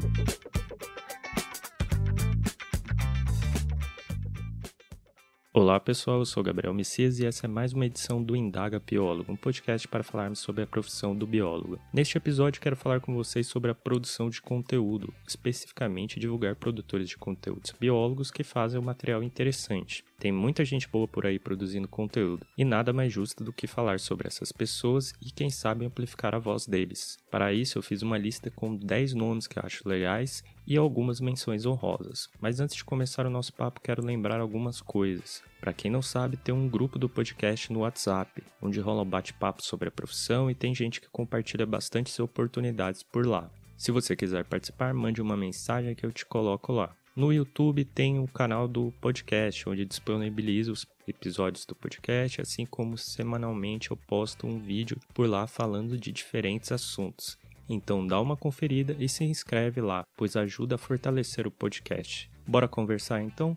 Thank you. Olá pessoal, eu sou Gabriel Messias e essa é mais uma edição do Indaga Biólogo, um podcast para falarmos sobre a profissão do biólogo. Neste episódio quero falar com vocês sobre a produção de conteúdo, especificamente divulgar produtores de conteúdos biólogos que fazem um material interessante. Tem muita gente boa por aí produzindo conteúdo, e nada mais justo do que falar sobre essas pessoas e quem sabe amplificar a voz deles. Para isso, eu fiz uma lista com 10 nomes que eu acho legais e algumas menções honrosas. Mas antes de começar o nosso papo, quero lembrar algumas coisas. Para quem não sabe, tem um grupo do podcast no WhatsApp, onde rola um bate-papo sobre a profissão e tem gente que compartilha bastante oportunidades por lá. Se você quiser participar, mande uma mensagem que eu te coloco lá. No YouTube tem o canal do podcast, onde disponibilizo os episódios do podcast, assim como semanalmente eu posto um vídeo por lá falando de diferentes assuntos. Então dá uma conferida e se inscreve lá, pois ajuda a fortalecer o podcast. Bora conversar então?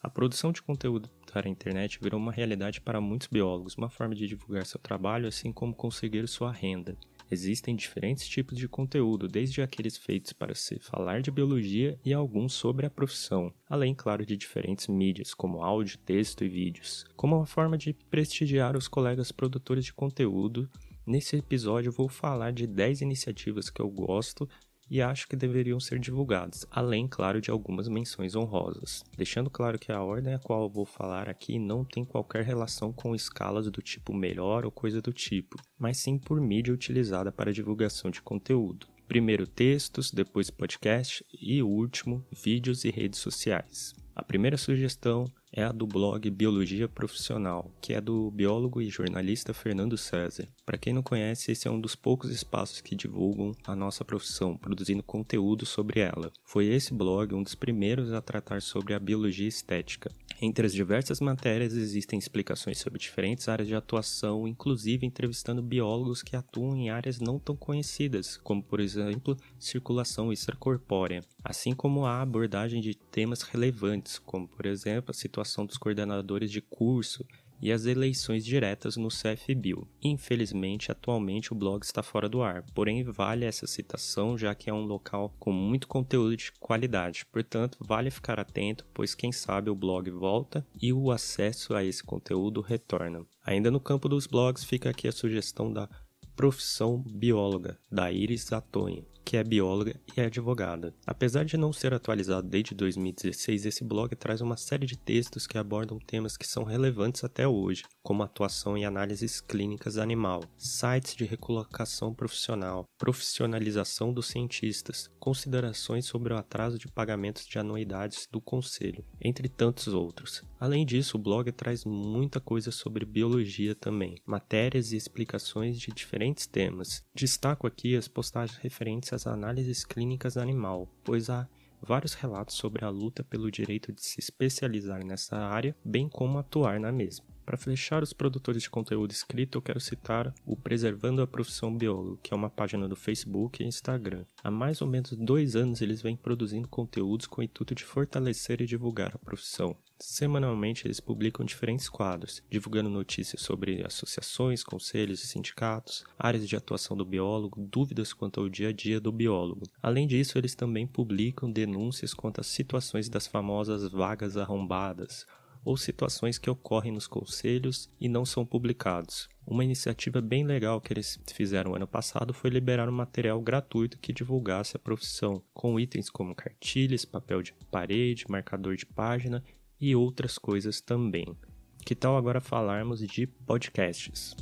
A produção de conteúdo para a internet virou uma realidade para muitos biólogos, uma forma de divulgar seu trabalho, assim como conseguir sua renda. Existem diferentes tipos de conteúdo, desde aqueles feitos para se falar de biologia e alguns sobre a profissão, além, claro, de diferentes mídias, como áudio, texto e vídeos. Como uma forma de prestigiar os colegas produtores de conteúdo, nesse episódio vou falar de 10 iniciativas que eu gosto e acho que deveriam ser divulgados, além, claro, de algumas menções honrosas. Deixando claro que a ordem a qual eu vou falar aqui não tem qualquer relação com escalas do tipo melhor ou coisa do tipo, mas sim por mídia utilizada para divulgação de conteúdo. Primeiro textos, depois podcast e último vídeos e redes sociais. A primeira sugestão é a do blog Biologia Profissional, que é do biólogo e jornalista Fernando César. Para quem não conhece, esse é um dos poucos espaços que divulgam a nossa profissão, produzindo conteúdo sobre ela. Foi esse blog um dos primeiros a tratar sobre a biologia estética. Entre as diversas matérias existem explicações sobre diferentes áreas de atuação, inclusive entrevistando biólogos que atuam em áreas não tão conhecidas, como por exemplo circulação extracorpórea, assim como a abordagem de temas relevantes, como por exemplo a situação dos coordenadores de curso e as eleições diretas no CFBio. Infelizmente, atualmente o blog está fora do ar, porém vale essa citação já que é um local com muito conteúdo de qualidade. Portanto, vale ficar atento, pois quem sabe o blog volta e o acesso a esse conteúdo retorna. Ainda no campo dos blogs fica aqui a sugestão da profissão bióloga da Iris Atonha que é bióloga e é advogada. Apesar de não ser atualizado desde 2016, esse blog traz uma série de textos que abordam temas que são relevantes até hoje, como atuação em análises clínicas animal, sites de recolocação profissional, profissionalização dos cientistas, considerações sobre o atraso de pagamentos de anuidades do conselho, entre tantos outros. Além disso, o blog traz muita coisa sobre biologia também, matérias e explicações de diferentes temas. Destaco aqui as postagens referentes às análises clínicas animal, pois há vários relatos sobre a luta pelo direito de se especializar nessa área, bem como atuar na mesma. Para fechar os produtores de conteúdo escrito, eu quero citar o Preservando a Profissão Biólogo, que é uma página do Facebook e Instagram. Há mais ou menos dois anos eles vêm produzindo conteúdos com o intuito de fortalecer e divulgar a profissão. Semanalmente eles publicam diferentes quadros, divulgando notícias sobre associações, conselhos e sindicatos, áreas de atuação do biólogo, dúvidas quanto ao dia a dia do biólogo. Além disso, eles também publicam denúncias quanto às situações das famosas vagas arrombadas, ou situações que ocorrem nos conselhos e não são publicados. Uma iniciativa bem legal que eles fizeram ano passado foi liberar um material gratuito que divulgasse a profissão, com itens como cartilhas, papel de parede, marcador de página e outras coisas também. Que tal agora falarmos de podcasts?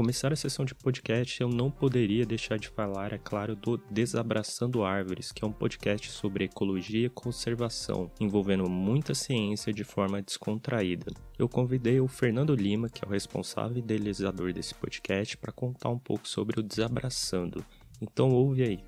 Começar a sessão de podcast, eu não poderia deixar de falar, é claro, do Desabraçando Árvores, que é um podcast sobre ecologia e conservação, envolvendo muita ciência de forma descontraída. Eu convidei o Fernando Lima, que é o responsável e idealizador desse podcast, para contar um pouco sobre o Desabraçando. Então ouve aí.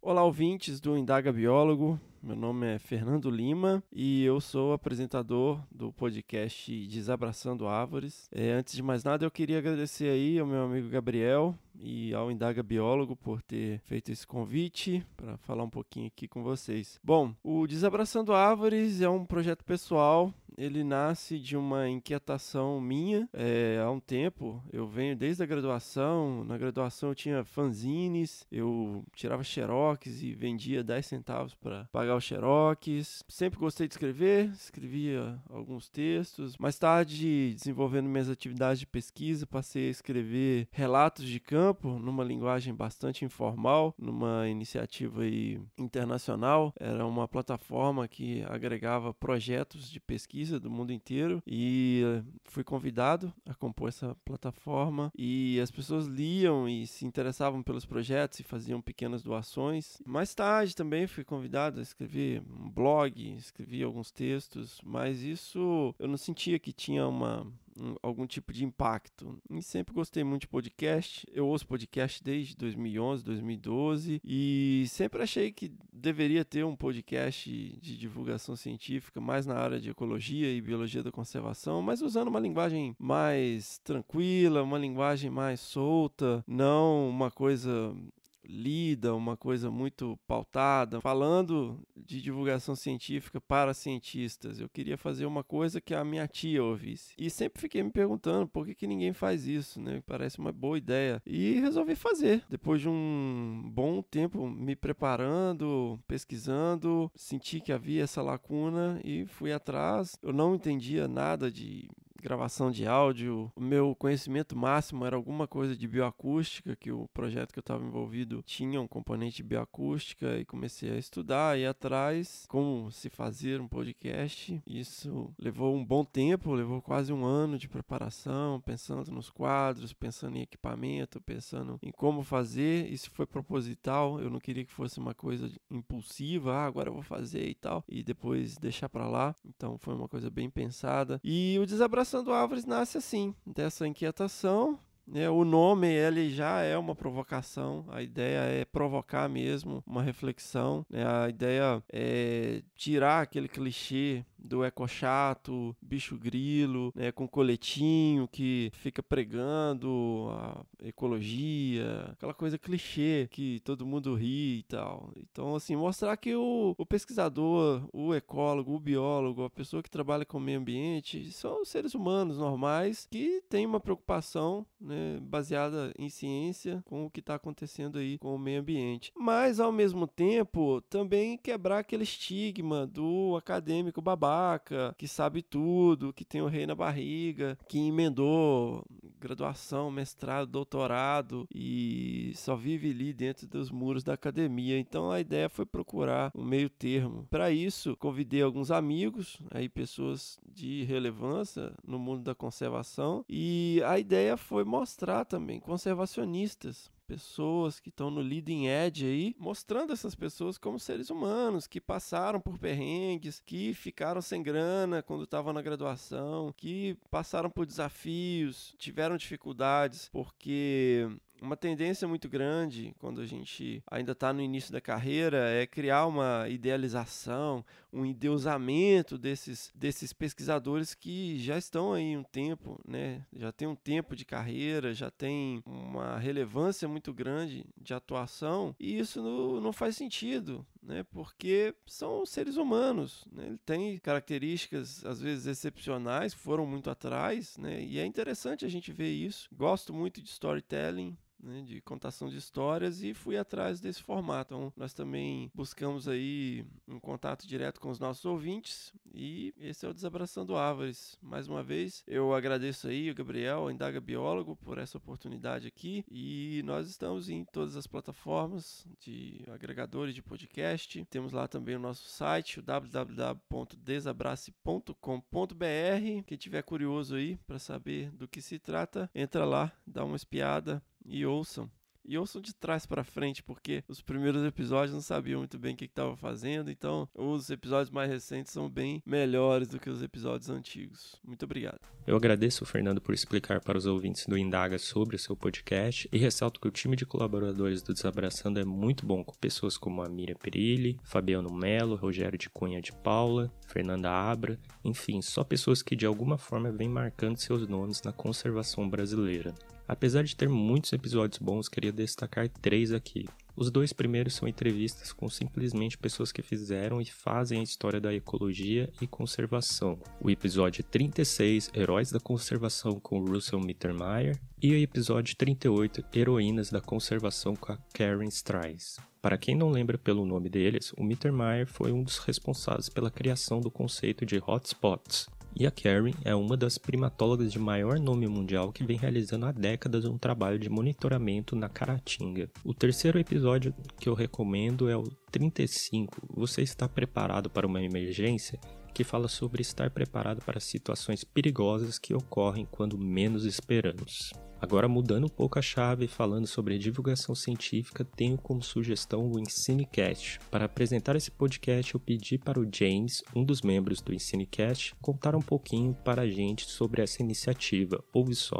Olá, ouvintes do Indaga Biólogo. Meu nome é Fernando Lima e eu sou apresentador do podcast Desabraçando Árvores. É, antes de mais nada, eu queria agradecer aí ao meu amigo Gabriel e ao Indaga Biólogo por ter feito esse convite para falar um pouquinho aqui com vocês. Bom, o Desabraçando Árvores é um projeto pessoal ele nasce de uma inquietação minha é, há um tempo. Eu venho desde a graduação. Na graduação eu tinha fanzines, eu tirava xerox e vendia 10 centavos para pagar os xerox. Sempre gostei de escrever, escrevia alguns textos. Mais tarde, desenvolvendo minhas atividades de pesquisa, passei a escrever relatos de campo numa linguagem bastante informal, numa iniciativa aí internacional. Era uma plataforma que agregava projetos de pesquisa do mundo inteiro e fui convidado a compor essa plataforma e as pessoas liam e se interessavam pelos projetos e faziam pequenas doações. Mais tarde também fui convidado a escrever um blog, escrevi alguns textos, mas isso eu não sentia que tinha uma algum tipo de impacto. E sempre gostei muito de podcast. Eu ouço podcast desde 2011, 2012 e sempre achei que deveria ter um podcast de divulgação científica mais na área de ecologia e biologia da conservação, mas usando uma linguagem mais tranquila, uma linguagem mais solta, não uma coisa lida, uma coisa muito pautada, falando de divulgação científica para cientistas. Eu queria fazer uma coisa que a minha tia ouvisse. E sempre fiquei me perguntando por que, que ninguém faz isso, né? Parece uma boa ideia. E resolvi fazer. Depois de um bom tempo me preparando, pesquisando, senti que havia essa lacuna e fui atrás. Eu não entendia nada de gravação de áudio. O meu conhecimento máximo era alguma coisa de bioacústica, que o projeto que eu estava envolvido tinha um componente de bioacústica e comecei a estudar e atrás como se fazer um podcast. Isso levou um bom tempo, levou quase um ano de preparação, pensando nos quadros, pensando em equipamento, pensando em como fazer. Isso foi proposital, eu não queria que fosse uma coisa impulsiva, ah, agora eu vou fazer e tal, e depois deixar para lá. Então foi uma coisa bem pensada. E o desabraço Abraçando Árvores nasce assim, dessa inquietação. Né? O nome ele já é uma provocação, a ideia é provocar mesmo uma reflexão. Né? A ideia é tirar aquele clichê do ecochato, bicho grilo, né, com coletinho que fica pregando a ecologia, aquela coisa clichê que todo mundo ri e tal. Então, assim, mostrar que o, o pesquisador, o ecólogo, o biólogo, a pessoa que trabalha com o meio ambiente são seres humanos normais que têm uma preocupação né, baseada em ciência com o que está acontecendo aí com o meio ambiente. Mas, ao mesmo tempo, também quebrar aquele estigma do acadêmico babá que sabe tudo, que tem o rei na barriga, que emendou graduação, mestrado, doutorado e só vive ali dentro dos muros da academia. Então a ideia foi procurar um meio termo. Para isso, convidei alguns amigos, aí pessoas de relevância no mundo da conservação, e a ideia foi mostrar também conservacionistas pessoas que estão no leading edge aí, mostrando essas pessoas como seres humanos que passaram por perrengues, que ficaram sem grana quando estavam na graduação, que passaram por desafios, tiveram dificuldades porque uma tendência muito grande quando a gente ainda está no início da carreira é criar uma idealização, um endeusamento desses, desses pesquisadores que já estão aí um tempo, né? já tem um tempo de carreira, já tem uma relevância muito grande de atuação, e isso não, não faz sentido, né? porque são seres humanos, né? ele tem características às vezes excepcionais, foram muito atrás, né? e é interessante a gente ver isso. Gosto muito de storytelling, né, de contação de histórias e fui atrás desse formato. Então, nós também buscamos aí um contato direto com os nossos ouvintes e esse é o Desabraçando Árvores. Mais uma vez, eu agradeço aí o Gabriel, o Indaga Biólogo, por essa oportunidade aqui e nós estamos em todas as plataformas de agregadores de podcast. Temos lá também o nosso site, o www.desabrace.com.br. Quem tiver curioso aí para saber do que se trata, entra lá, dá uma espiada e ouçam. E ouçam de trás para frente, porque os primeiros episódios não sabiam muito bem o que estava fazendo, então os episódios mais recentes são bem melhores do que os episódios antigos. Muito obrigado. Eu agradeço o Fernando por explicar para os ouvintes do Indaga sobre o seu podcast e ressalto que o time de colaboradores do Desabraçando é muito bom, com pessoas como a Miriam Perilli, Fabiano Melo, Rogério de Cunha de Paula, Fernanda Abra, enfim, só pessoas que de alguma forma vêm marcando seus nomes na conservação brasileira. Apesar de ter muitos episódios bons, queria destacar três aqui. Os dois primeiros são entrevistas com simplesmente pessoas que fizeram e fazem a história da ecologia e conservação. O episódio 36, Heróis da Conservação com Russell Mittermeier, e o episódio 38, Heroínas da Conservação com a Karen Strice. Para quem não lembra pelo nome deles, o Mittermeier foi um dos responsáveis pela criação do conceito de hotspots, e a Karen é uma das primatólogas de maior nome mundial que vem realizando há décadas um trabalho de monitoramento na Caratinga. O terceiro episódio que eu recomendo é o 35. Você está preparado para uma emergência? Que fala sobre estar preparado para situações perigosas que ocorrem quando menos esperamos. Agora, mudando um pouco a chave e falando sobre divulgação científica, tenho como sugestão o EnsineCast. Para apresentar esse podcast, eu pedi para o James, um dos membros do EnsineCast, contar um pouquinho para a gente sobre essa iniciativa. Ouve só.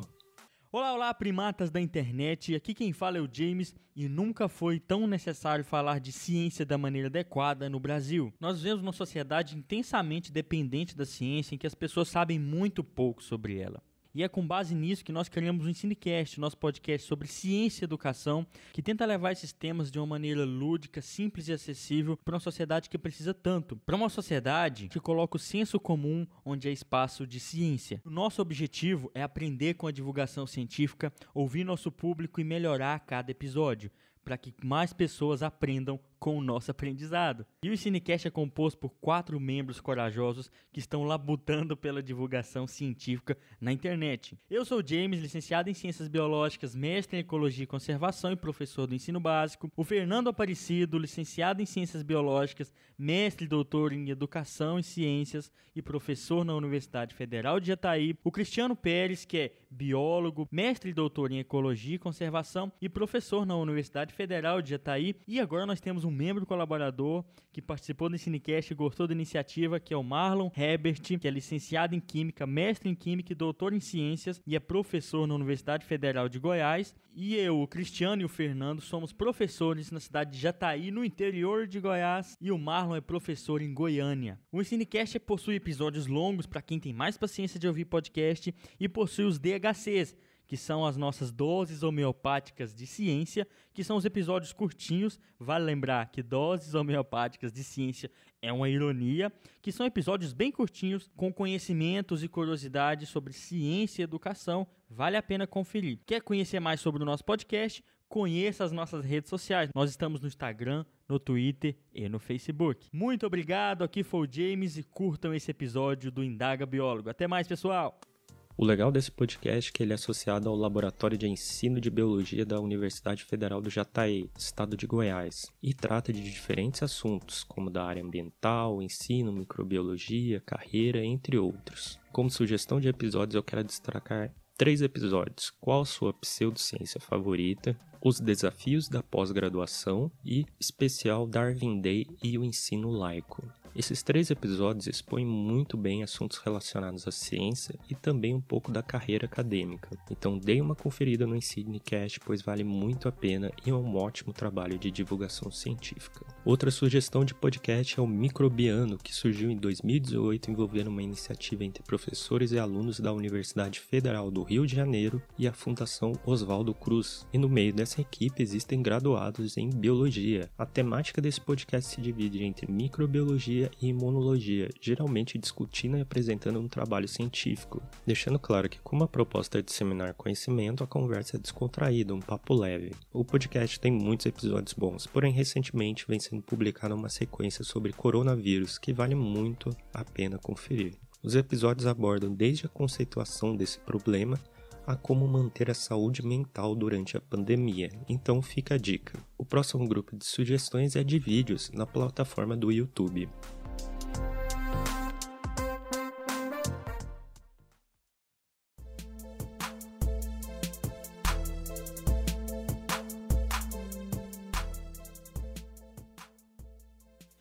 Olá, olá, primatas da internet. Aqui quem fala é o James e nunca foi tão necessário falar de ciência da maneira adequada no Brasil. Nós vivemos uma sociedade intensamente dependente da ciência em que as pessoas sabem muito pouco sobre ela. E é com base nisso que nós criamos o Ensinecast, nosso podcast sobre ciência e educação, que tenta levar esses temas de uma maneira lúdica, simples e acessível para uma sociedade que precisa tanto. Para uma sociedade que coloca o senso comum onde é espaço de ciência. O nosso objetivo é aprender com a divulgação científica, ouvir nosso público e melhorar cada episódio para que mais pessoas aprendam com o nosso aprendizado. E o Cinecast é composto por quatro membros corajosos que estão labutando pela divulgação científica na internet. Eu sou James, licenciado em Ciências Biológicas, mestre em Ecologia e Conservação e professor do ensino básico. O Fernando Aparecido, licenciado em Ciências Biológicas, mestre e doutor em Educação e Ciências e professor na Universidade Federal de Jataí. O Cristiano Pérez, que é biólogo, mestre e doutor em Ecologia e Conservação e professor na Universidade Federal de Jataí. E agora nós temos um membro colaborador que participou do Cinecast e gostou da iniciativa, que é o Marlon Herbert, que é licenciado em Química, mestre em Química e doutor em Ciências e é professor na Universidade Federal de Goiás. E eu, o Cristiano e o Fernando somos professores na cidade de Jataí, no interior de Goiás, e o Marlon é professor em Goiânia. O Cinecast possui episódios longos para quem tem mais paciência de ouvir podcast e possui os DHCs, que são as nossas doses homeopáticas de ciência, que são os episódios curtinhos. Vale lembrar que doses homeopáticas de ciência é uma ironia, que são episódios bem curtinhos, com conhecimentos e curiosidades sobre ciência e educação. Vale a pena conferir. Quer conhecer mais sobre o nosso podcast? Conheça as nossas redes sociais. Nós estamos no Instagram, no Twitter e no Facebook. Muito obrigado. Aqui foi o James e curtam esse episódio do Indaga Biólogo. Até mais, pessoal! O legal desse podcast é que ele é associado ao Laboratório de Ensino de Biologia da Universidade Federal do Jataí, estado de Goiás, e trata de diferentes assuntos, como da área ambiental, ensino, microbiologia, carreira, entre outros. Como sugestão de episódios, eu quero destacar três episódios: qual sua pseudociência favorita, os desafios da pós-graduação e especial Darwin Day e o ensino laico. Esses três episódios expõem muito bem assuntos relacionados à ciência e também um pouco da carreira acadêmica. Então dê uma conferida no Insignecast, pois vale muito a pena e é um ótimo trabalho de divulgação científica. Outra sugestão de podcast é o Microbiano, que surgiu em 2018 envolvendo uma iniciativa entre professores e alunos da Universidade Federal do Rio de Janeiro e a Fundação Oswaldo Cruz. E no meio dessa equipe existem graduados em biologia. A temática desse podcast se divide entre microbiologia biologia e imunologia, geralmente discutindo e apresentando um trabalho científico, deixando claro que, como a proposta é disseminar conhecimento, a conversa é descontraída, um papo leve. O podcast tem muitos episódios bons, porém recentemente vem sendo publicada uma sequência sobre coronavírus que vale muito a pena conferir. Os episódios abordam desde a conceituação desse problema a como manter a saúde mental durante a pandemia. Então fica a dica. O próximo grupo de sugestões é de vídeos na plataforma do YouTube.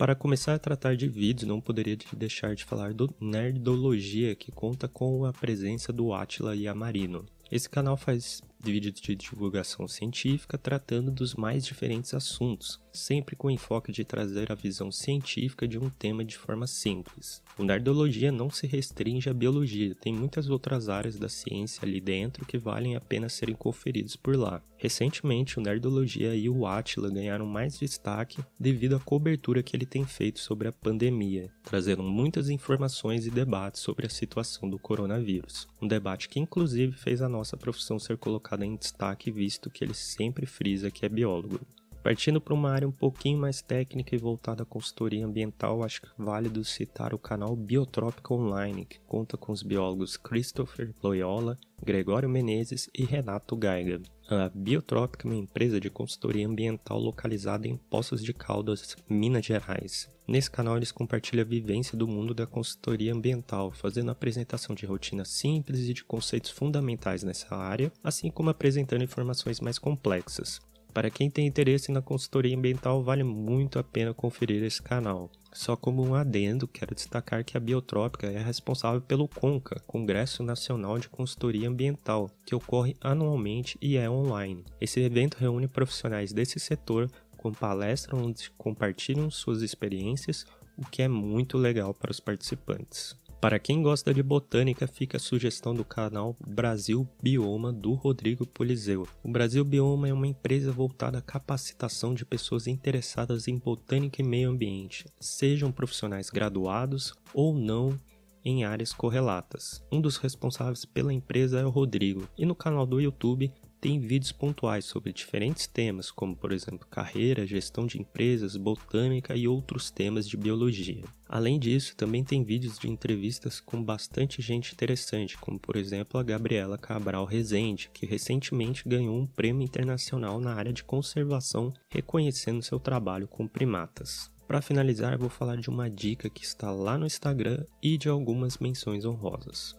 Para começar a tratar de vídeos, não poderia deixar de falar do Nerdologia, que conta com a presença do Atila e a Marino. Esse canal faz vídeos de divulgação científica tratando dos mais diferentes assuntos, sempre com o enfoque de trazer a visão científica de um tema de forma simples. O Nerdologia não se restringe à biologia, tem muitas outras áreas da ciência ali dentro que valem a pena serem conferidos por lá. Recentemente, o Nerdologia e o Atila ganharam mais destaque devido à cobertura que ele tem feito sobre a pandemia, trazendo muitas informações e debates sobre a situação do coronavírus. Um debate que inclusive fez a nossa profissão ser colocada em destaque, visto que ele sempre frisa que é biólogo. Partindo para uma área um pouquinho mais técnica e voltada à consultoria ambiental, acho que é válido citar o canal Biotrópica Online, que conta com os biólogos Christopher Loyola, Gregório Menezes e Renato Gaiga. A Biotrópica é uma empresa de consultoria ambiental localizada em Poços de Caldas, Minas Gerais. Nesse canal eles compartilham a vivência do mundo da consultoria ambiental, fazendo apresentação de rotinas simples e de conceitos fundamentais nessa área, assim como apresentando informações mais complexas. Para quem tem interesse na consultoria ambiental, vale muito a pena conferir esse canal. Só como um adendo, quero destacar que a Biotrópica é responsável pelo CONCA, Congresso Nacional de Consultoria Ambiental, que ocorre anualmente e é online. Esse evento reúne profissionais desse setor com palestras onde compartilham suas experiências, o que é muito legal para os participantes. Para quem gosta de botânica, fica a sugestão do canal Brasil Bioma do Rodrigo Polizeu. O Brasil Bioma é uma empresa voltada à capacitação de pessoas interessadas em botânica e meio ambiente, sejam profissionais graduados ou não em áreas correlatas. Um dos responsáveis pela empresa é o Rodrigo, e no canal do YouTube tem vídeos pontuais sobre diferentes temas, como por exemplo carreira, gestão de empresas, botânica e outros temas de biologia. Além disso, também tem vídeos de entrevistas com bastante gente interessante, como por exemplo a Gabriela Cabral Rezende, que recentemente ganhou um prêmio internacional na área de conservação, reconhecendo seu trabalho com primatas. Para finalizar, vou falar de uma dica que está lá no Instagram e de algumas menções honrosas.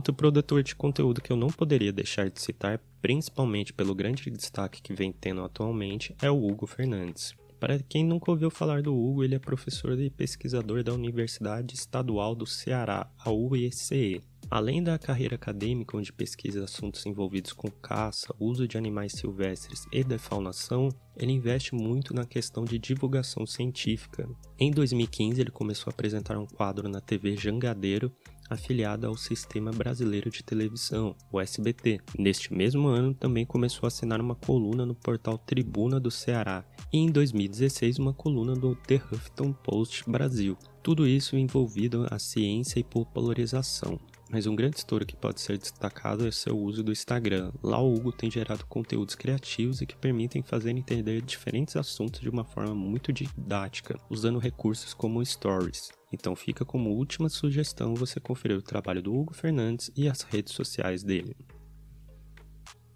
Outro produtor de conteúdo que eu não poderia deixar de citar, principalmente pelo grande destaque que vem tendo atualmente, é o Hugo Fernandes. Para quem nunca ouviu falar do Hugo, ele é professor e pesquisador da Universidade Estadual do Ceará, a UECE. Além da carreira acadêmica, onde pesquisa assuntos envolvidos com caça, uso de animais silvestres e defaunação, ele investe muito na questão de divulgação científica. Em 2015, ele começou a apresentar um quadro na TV Jangadeiro, afiliada ao Sistema Brasileiro de Televisão, o SBT. Neste mesmo ano, também começou a assinar uma coluna no portal Tribuna do Ceará e, em 2016, uma coluna do The Huffington Post Brasil. Tudo isso envolvido a ciência e popularização. Mas um grande estouro que pode ser destacado é seu uso do Instagram. Lá o Hugo tem gerado conteúdos criativos e que permitem fazer entender diferentes assuntos de uma forma muito didática, usando recursos como stories. Então fica como última sugestão você conferir o trabalho do Hugo Fernandes e as redes sociais dele.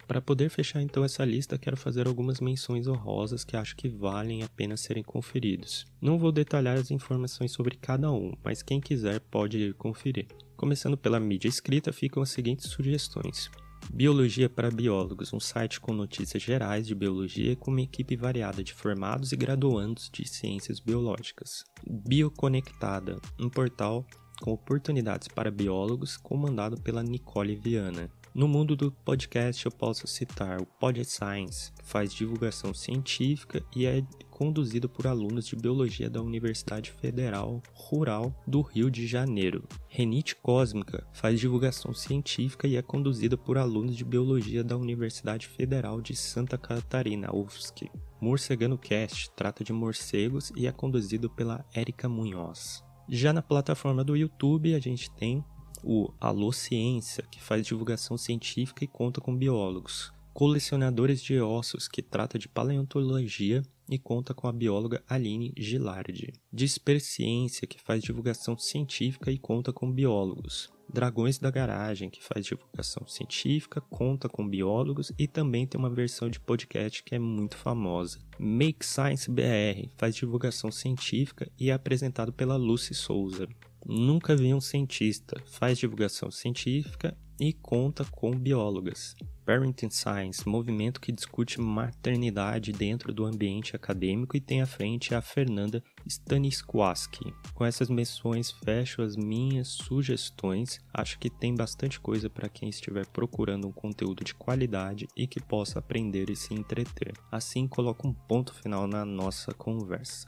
Para poder fechar então essa lista, quero fazer algumas menções honrosas que acho que valem a pena serem conferidos. Não vou detalhar as informações sobre cada um, mas quem quiser pode ir conferir. Começando pela mídia escrita, ficam as seguintes sugestões. Biologia para Biólogos, um site com notícias gerais de biologia com uma equipe variada de formados e graduandos de ciências biológicas. Bioconectada, um portal com oportunidades para biólogos comandado pela Nicole Viana. No mundo do podcast, eu posso citar o Pod Science, que faz divulgação científica e é conduzido por alunos de biologia da Universidade Federal Rural do Rio de Janeiro. Renite Cósmica faz divulgação científica e é conduzida por alunos de biologia da Universidade Federal de Santa Catarina, UFSC. Morcegano Cast trata de morcegos e é conduzido pela Érica Munhoz. Já na plataforma do YouTube, a gente tem o Alô Ciência, que faz divulgação científica e conta com biólogos. Colecionadores de Ossos, que trata de paleontologia e conta com a bióloga Aline Gilardi. Disperciência, que faz divulgação científica e conta com biólogos. Dragões da Garagem, que faz divulgação científica, conta com biólogos e também tem uma versão de podcast que é muito famosa. Make Science BR faz divulgação científica e é apresentado pela Lucy Souza. Nunca vi um cientista, faz divulgação científica e conta com biólogas. Parenting Science, movimento que discute maternidade dentro do ambiente acadêmico e tem à frente a Fernanda Stanisłaski. Com essas menções fecho as minhas sugestões. Acho que tem bastante coisa para quem estiver procurando um conteúdo de qualidade e que possa aprender e se entreter. Assim coloco um ponto final na nossa conversa.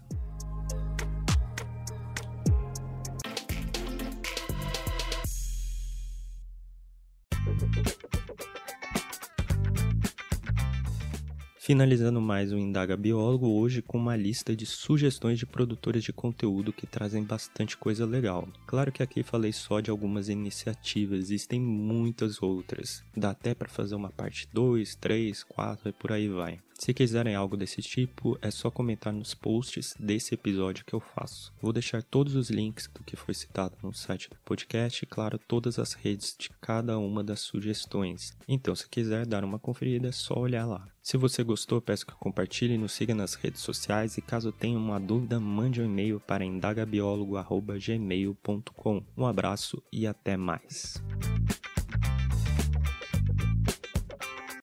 Finalizando mais o Indaga Biólogo hoje com uma lista de sugestões de produtores de conteúdo que trazem bastante coisa legal. Claro que aqui falei só de algumas iniciativas, existem muitas outras. Dá até para fazer uma parte 2, 3, 4 e por aí vai. Se quiserem algo desse tipo, é só comentar nos posts desse episódio que eu faço. Vou deixar todos os links do que foi citado no site do podcast e, claro, todas as redes de cada uma das sugestões. Então, se quiser dar uma conferida, é só olhar lá. Se você gostou, peço que compartilhe nos siga nas redes sociais e caso tenha uma dúvida, mande um e-mail para indagabiólogo.gmail.com. Um abraço e até mais.